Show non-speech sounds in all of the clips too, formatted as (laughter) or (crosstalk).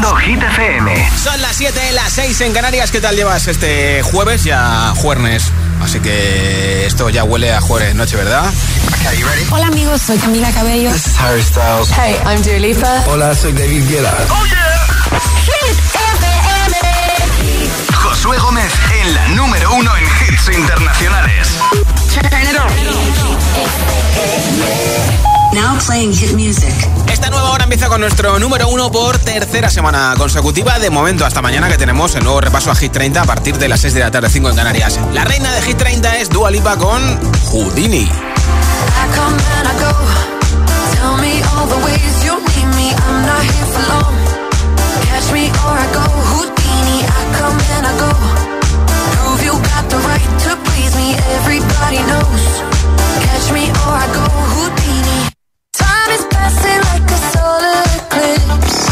Hit FM. Son las 7 de las 6 en Canarias. ¿Qué tal llevas este jueves? Ya jueves. Así que esto ya huele a jueves noche, ¿verdad? Hola amigos, soy Camila Cabello. Hey, I'm Dua Hola, soy David Guetta. Oh, Josué Gómez en la número uno en hits internacionales. Now playing hit music. Esta nueva hora empieza con nuestro número uno por tercera semana consecutiva. De momento, hasta mañana que tenemos el nuevo repaso a Hit 30 a partir de las 6 de la tarde, 5 en Canarias. La reina de Hit 30 es Dua Lipa con Houdini. dancing like a solar eclipse.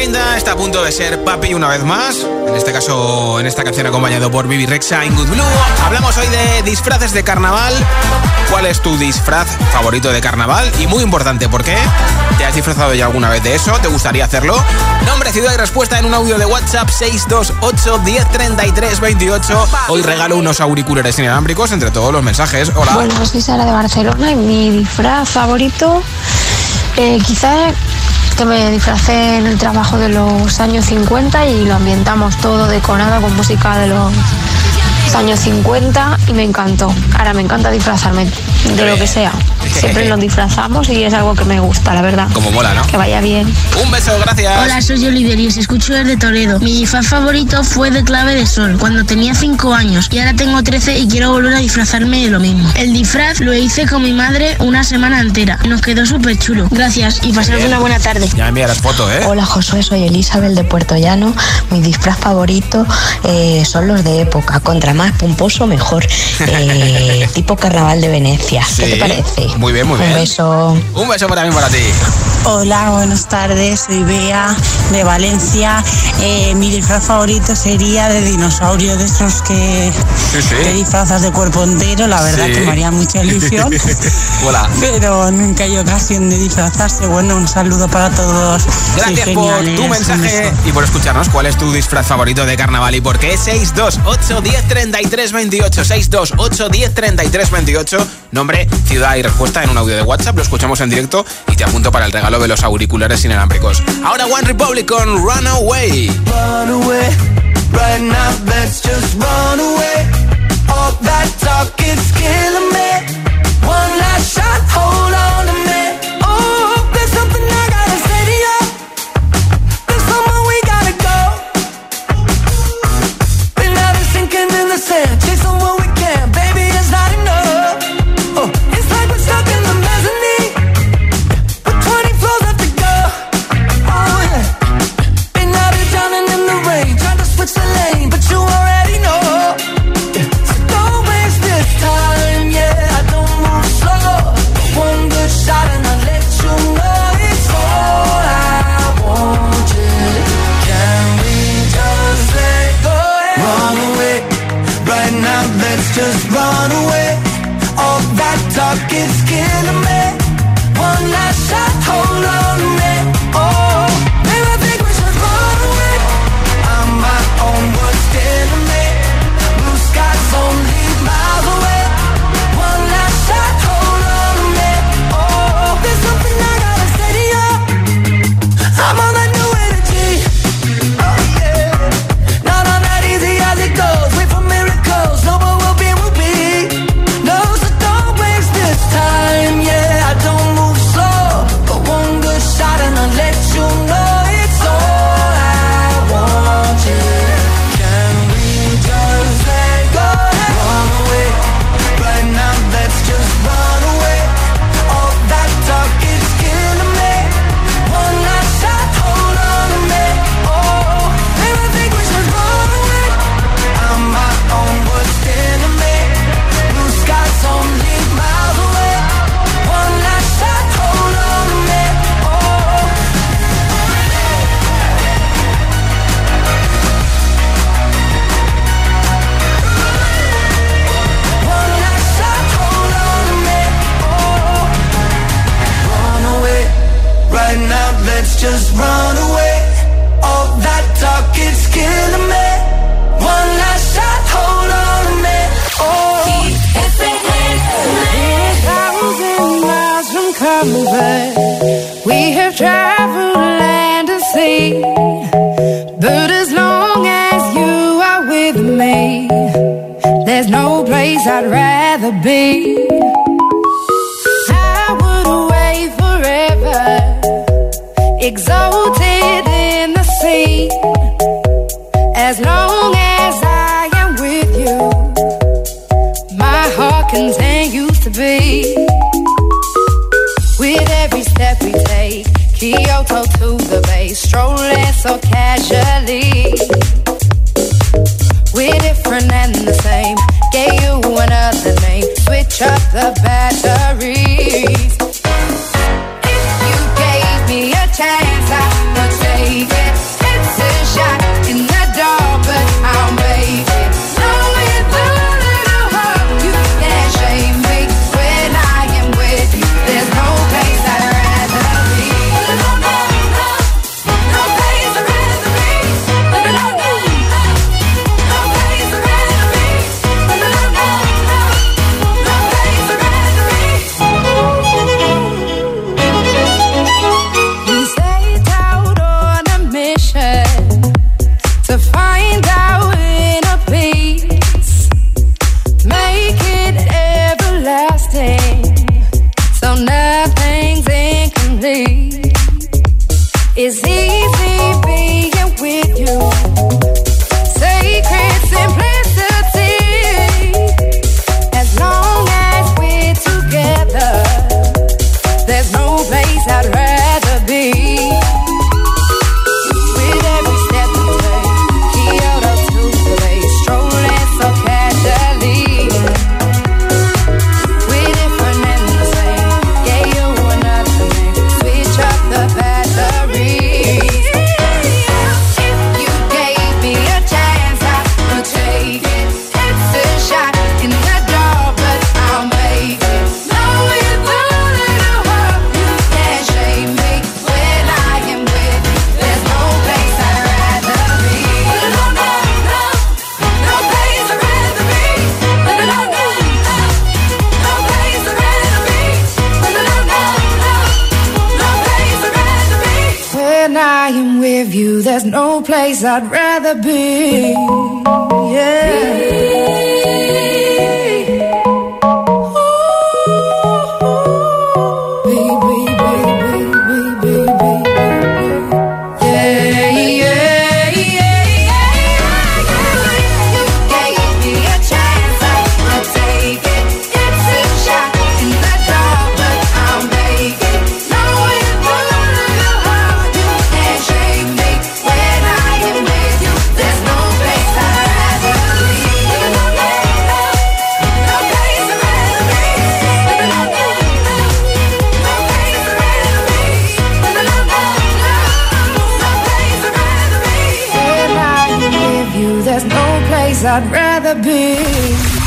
30 está a punto de ser papi una vez más. En este caso, en esta canción acompañado por Bibi Rexa en Good Blue. Hablamos hoy de disfraces de carnaval. ¿Cuál es tu disfraz favorito de carnaval? Y muy importante, ¿por qué? ¿Te has disfrazado ya alguna vez de eso? ¿Te gustaría hacerlo? Nombre, ciudad y respuesta en un audio de WhatsApp 628 1033 28. Hoy regalo unos auriculares inalámbricos entre todos los mensajes. Hola. Bueno, soy Sara de Barcelona y mi disfraz favorito eh, quizás que me disfracé en el trabajo de los años 50 y lo ambientamos todo decorado con música de los años 50 y me encantó. Ahora me encanta disfrazarme de lo que sea. Siempre nos disfrazamos y es algo que me gusta, la verdad. Como mola, ¿no? Que vaya bien. Un beso, gracias. Hola, soy Oliver y os escucho desde Toledo. Mi disfraz favorito fue de clave de sol cuando tenía 5 años y ahora tengo 13 y quiero volver a disfrazarme de lo mismo. El disfraz lo hice con mi madre una semana entera. Nos quedó súper chulo. Gracias y pasad una buena tarde. Ya me envías fotos, ¿eh? Hola Josué, soy Elizabeth de Puerto Llano. Mi disfraz favorito eh, son los de época. Contra más pomposo, mejor. (laughs) Eh, tipo carnaval de Venecia. ¿Qué Sí. te parece? Muy bien, muy bien. Un beso. Un beso para mí, para ti. Hola, buenas tardes. Soy Bea de Valencia. Eh, mi disfraz favorito sería de dinosaurio, de esos que te disfrazas de cuerpo entero. La verdad sí. que me haría mucha ilusión. (laughs) Hola. Pero nunca hay ocasión de disfrazarse. Bueno, un saludo para todos. Gracias por tu eh, mensaje y por escucharnos. ¿Cuál es tu disfraz favorito de carnaval y por qué? 628 10 33 28. 628 10 33 28 nombre, ciudad y respuesta en un audio de WhatsApp. Lo escuchamos en directo y te apunto para el regalo de los auriculares inalámbricos. Ahora One Republic con Runaway. Runaway, right now, let's just run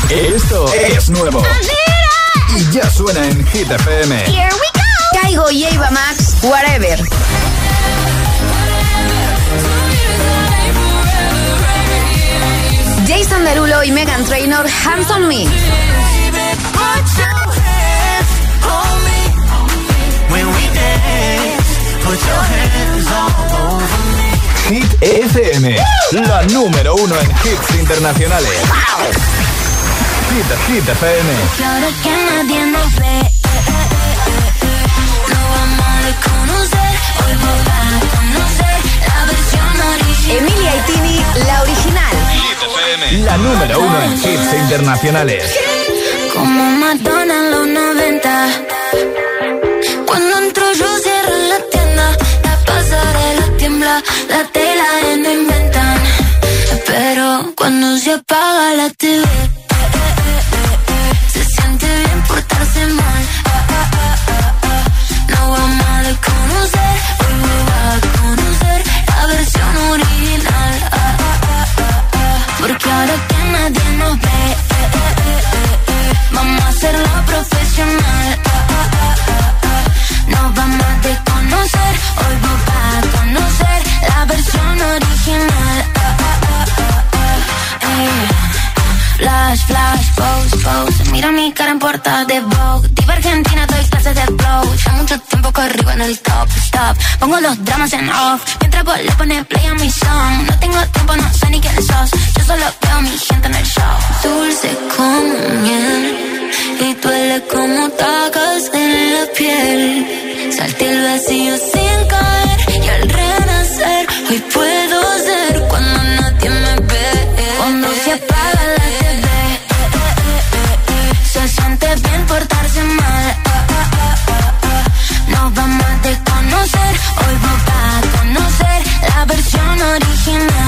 Esto es nuevo. Y ya suena en Hit FM. Here we go. Caigo y Eva Max, whatever. Jason Derulo y Megan Trainor, Hands on Me. Hit FM, la número uno en hits internacionales. Hit, Hit FM. Que nadie nos ve, no vamos a conocer, hoy vamos a conocer la versión original. Emilia y Tini, la original. Hit FM, la número uno en hits internacionales. Como Madonna en los 90. Cuando entro yo cierro la tienda, la pasarela tiembla, la cuando se apaga la TV, de Vogue. Diva Argentina, doy clases de flow. Ya mucho tiempo corrido en el top, stop. Pongo los dramas en off. Mientras vos le pones play a mi song. No tengo tiempo, no sé ni quién sos. Yo solo veo a mi gente en el show. Dulce como miel. Y duele como tacas en la piel. Salte el vacío sin caer. Y al renacer, hoy puedo versión original.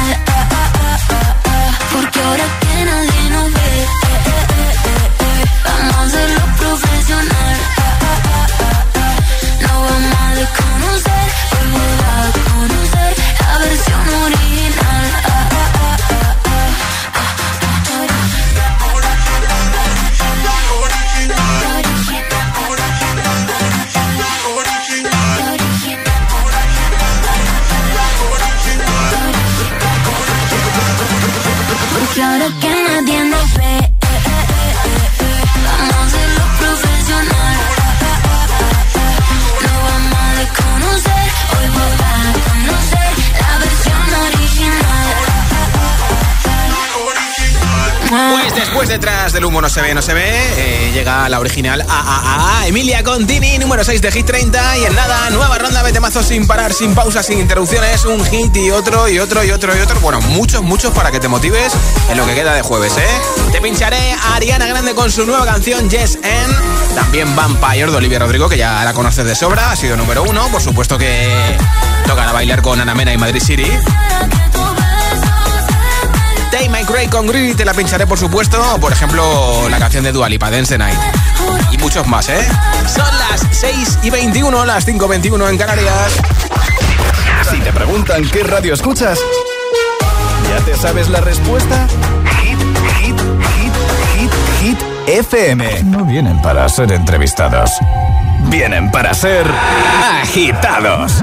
Pues detrás del humo no se ve, no se ve, eh, llega la original AAA, Emilia Contini, número 6 de Hit 30 y en nada, nueva ronda de temazos sin parar, sin pausas, sin interrupciones, un hit y otro y otro y otro y otro, bueno, muchos, muchos para que te motives en lo que queda de jueves, ¿eh? Te pincharé a Ariana Grande con su nueva canción Yes and también Vampire de Olivia Rodrigo, que ya la conoces de sobra, ha sido número uno, por supuesto que tocará bailar con Ana Mena y Madrid City. Day My Gray con Greedy te la pincharé, por supuesto. Por ejemplo, la canción de Dua Lipa, Dance Night. Y muchos más, ¿eh? Son las 6 y 21, las 5 y 21 en Canarias. Si te preguntan qué radio escuchas, ¿ya te sabes la respuesta? Hit, hit, hit, hit, hit, FM. No vienen para ser entrevistados. Vienen para ser agitados.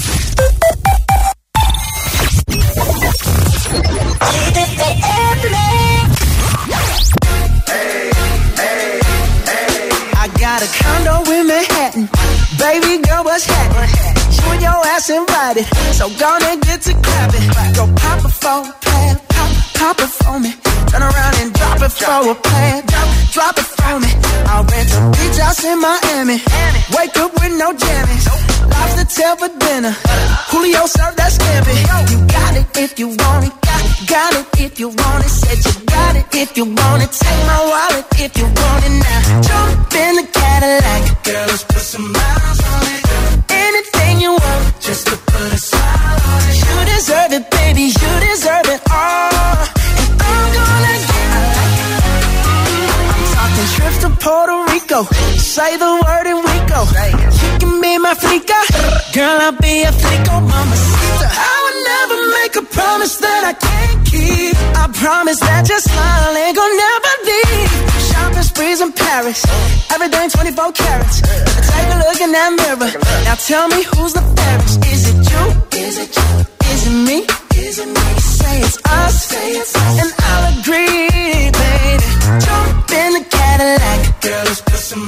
Got a condo in Manhattan. Baby girl, what's happening? You and your ass invited. So gonna get to clapping. Go pop it for a plan. Pop, pop it for me. Turn around and drop it for a plan. Drop, drop it for me. I'll rent a beach house in Miami. Wake up with no jammies. Lobster tail for dinner. Julio served that scampi. You got it if you want it. Got, it if you want it. Said you got it if you want it. Take my wallet if you want it now. Jump in the Cadillac. Girl, let's put some miles on it. Anything you want, just to put a smile on it. You deserve it, baby. You deserve it all. And I'm gonna get I'm talking trips to Puerto Rico. Say the word and we go. You can be my flica. Girl, I'll be a flico, mamacita. Make a promise that I can't keep. I promise that your smile ain't gonna never leave. Shopping sprees in Paris. Everything 24 carats. Take a look in that mirror. Now tell me who's the fairest. Is it you? Is it you? Is it me? Is it me? Say. Say it's us. And I'll agree, baby. Jump in the Cadillac. Girl, let's put some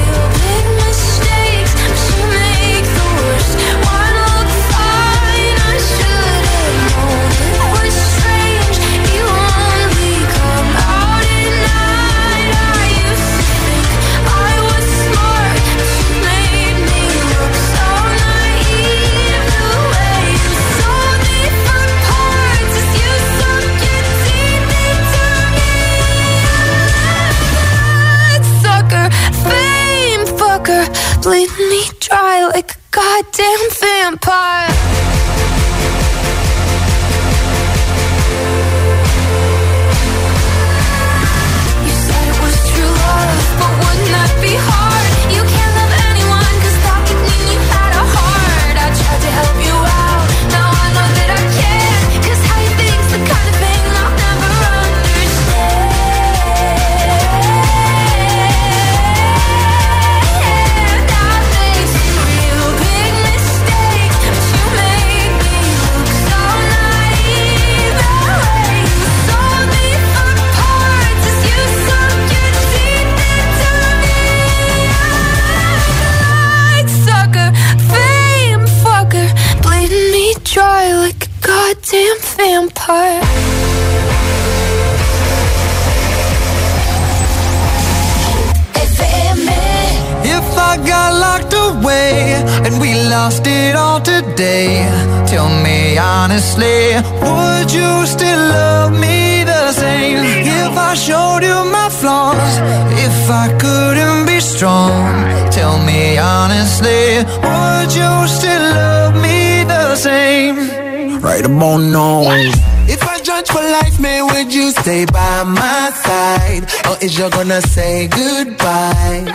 Judge for life, man, would you stay by my side? Or is you gonna say goodbye?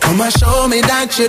Come on, show me that you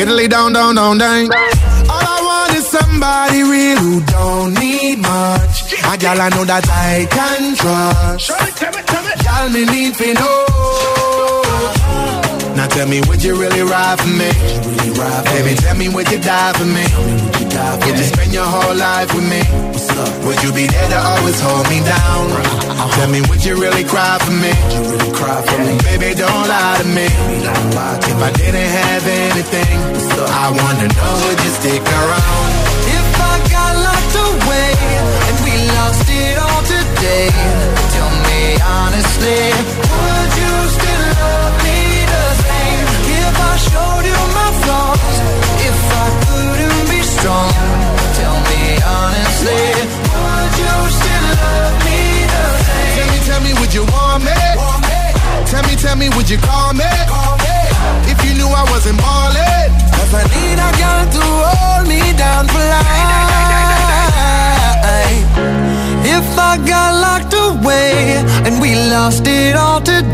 Skiddly down, down, down, down. All I want is somebody real who don't need much. A gal I know that I can trust. Gal me need to know. Now tell me, would you really ride for me? Baby, tell me, would you die for me? Would you spend your whole life with me? What's up? Would you be there to always hold me down? Tell me, would you really cry for me? Baby, don't lie to me. If I didn't have anything, I wanna know, would you stick around? If I got locked away and we lost it all today, tell me honestly, showed you my flaws, if I couldn't be strong, tell me honestly, would you still love me the same? Tell me, tell me, would you want me? Tell me, tell me, would you call me? If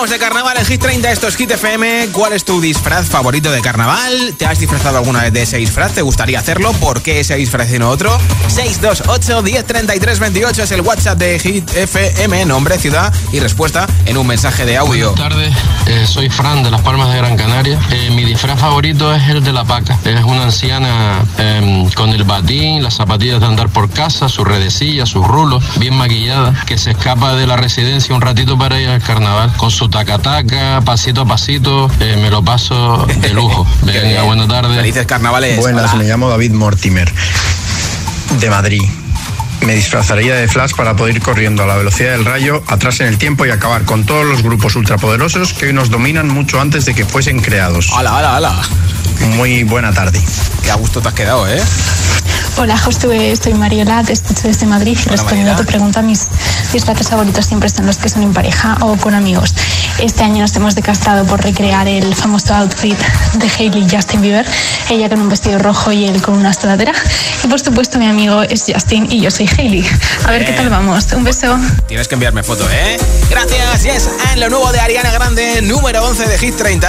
De carnaval en Hit 30, esto es Hit FM. ¿Cuál es tu disfraz favorito de carnaval? ¿Te has disfrazado alguna vez de ese disfraz? ¿Te gustaría hacerlo? ¿Por qué ese disfraz y no otro? 628 1033 28 es el WhatsApp de Hit FM, nombre, ciudad y respuesta en un mensaje de audio. Buenas tardes, eh, soy Fran de Las Palmas de Gran Canaria. Eh, mi disfraz favorito es el de la paca. Es una anciana eh, con el batín, las zapatillas de andar por casa, su redecilla, sus rulos, bien maquillada, que se escapa de la residencia un ratito para ir al carnaval con su tacataca, pasito a pasito. eh, me lo paso de lujo. (laughs) Venga, buenas tardes. Felices carnavales. Buenas, me llamo David Mortimer, de Madrid. Me disfrazaría de Flash para poder ir corriendo a la velocidad del rayo, atrás en el tiempo y acabar con todos los grupos ultrapoderosos que hoy nos dominan mucho antes de que fuesen creados. ¡Hala, hala, hala! Muy buena tarde. Qué a gusto te has quedado, ¿eh? Hola, Josué, soy Mariola, te escucho desde Madrid y respondiendo a tu pregunta, mis disfraces favoritos siempre son los que son en pareja o con amigos. Este año nos hemos decastado por recrear el famoso outfit de Hailey y Justin Bieber, ella con un vestido rojo y él con una sudadera. Y por supuesto, mi amigo es Justin y yo soy Hailey. A ver qué tal vamos. Un beso. Tienes que enviarme foto, ¿eh? Gracias, yes. En lo nuevo de Ariana Grande, número 11 de Hit 30.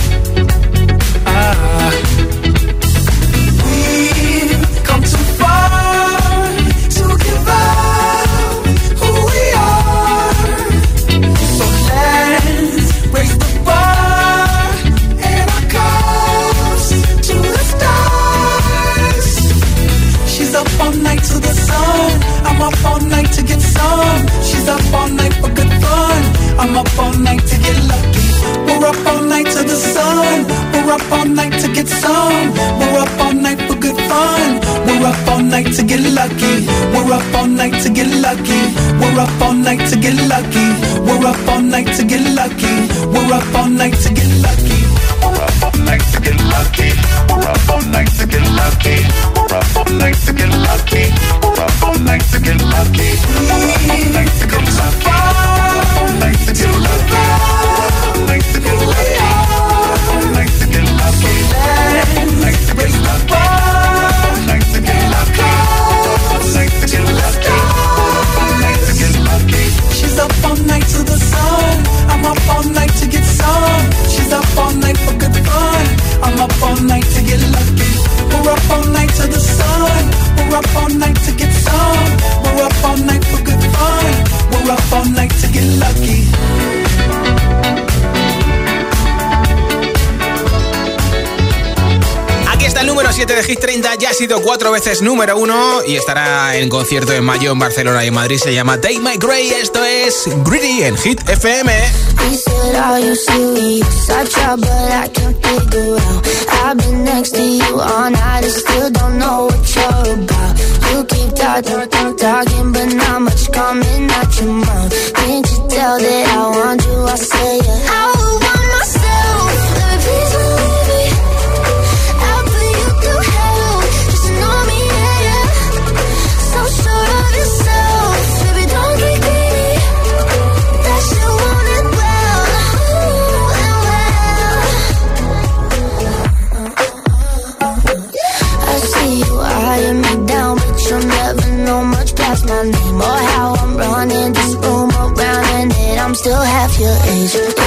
parte de Hit 30 ya ha sido cuatro veces número uno y estará en concierto en mayo en Barcelona y en Madrid. Se llama Take My Grey. Esto es Greedy en Hit FM. running, or how I'm running this room around, and then I'm still half your age.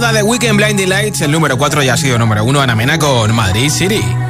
Moda de Weekend Blinding Lights. El número 4 ya ha sido número 1 Ana Mena con Madrid City.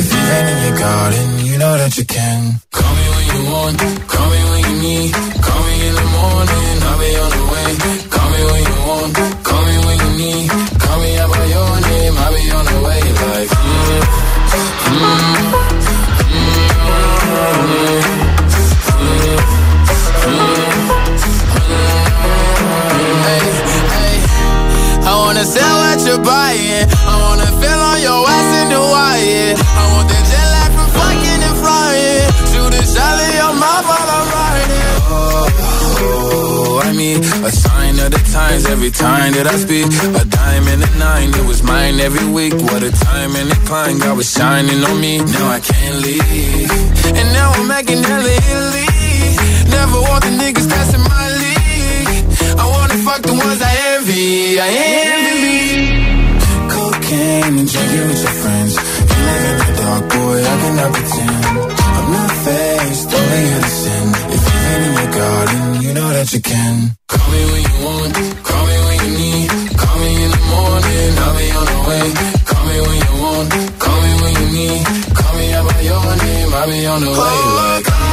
If you rain in your garden, you know that you can. Call me when you want, call me when you need. Call me in the morning, I'll be on the way. Call me when you want, call me when you need. Call me out by your name, I'll be on the way. Like, mm, mm, Hey, hey, I wanna sell what you're buying. I wanna feel on your ass I want the jet lag from fucking and flying. Shoot a shot in your mouth while I'm riding. Oh, I mean, a sign of the times every time that I speak. A dime and a nine, it was mine every week. What a time and a climb, God was shining on me. Now I can't leave. And now I'm making hella Italy. Never want the niggas that's my league. I wanna fuck the ones I envy. I envy. Cocaine and drinking with your friends. Live in the dark, boy, I cannot pretend. I'm not faced, only sin. If you rain in your garden, you know that you can. Call me when you want, call me when you need. Call me in the morning, I'll be on the way. Call me when you want, call me when you need. Call me out by your name, I'll be on the way. Like,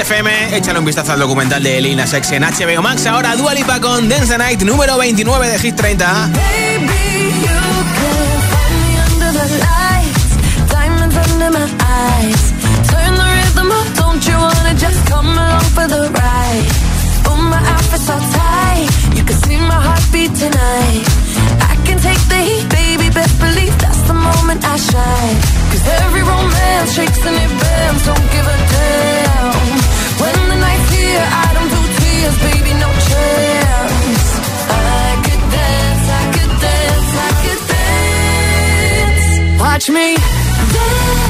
FM. Échale un vistazo al documental de Elina Sex en HBO Max. Ahora Dua Lipa con Dance the Night, número 29 de Hit 30. Don't you wanna just come along for the ride? Oh, my outfit's so tight. You can see my heartbeat tonight. I can take the heat, baby. Best believe that's the moment I shine. Cause every romance shakes and it. Don't give a damn. I don't do tears, baby. No chance. I could dance, I could dance, I could dance. Watch me dance,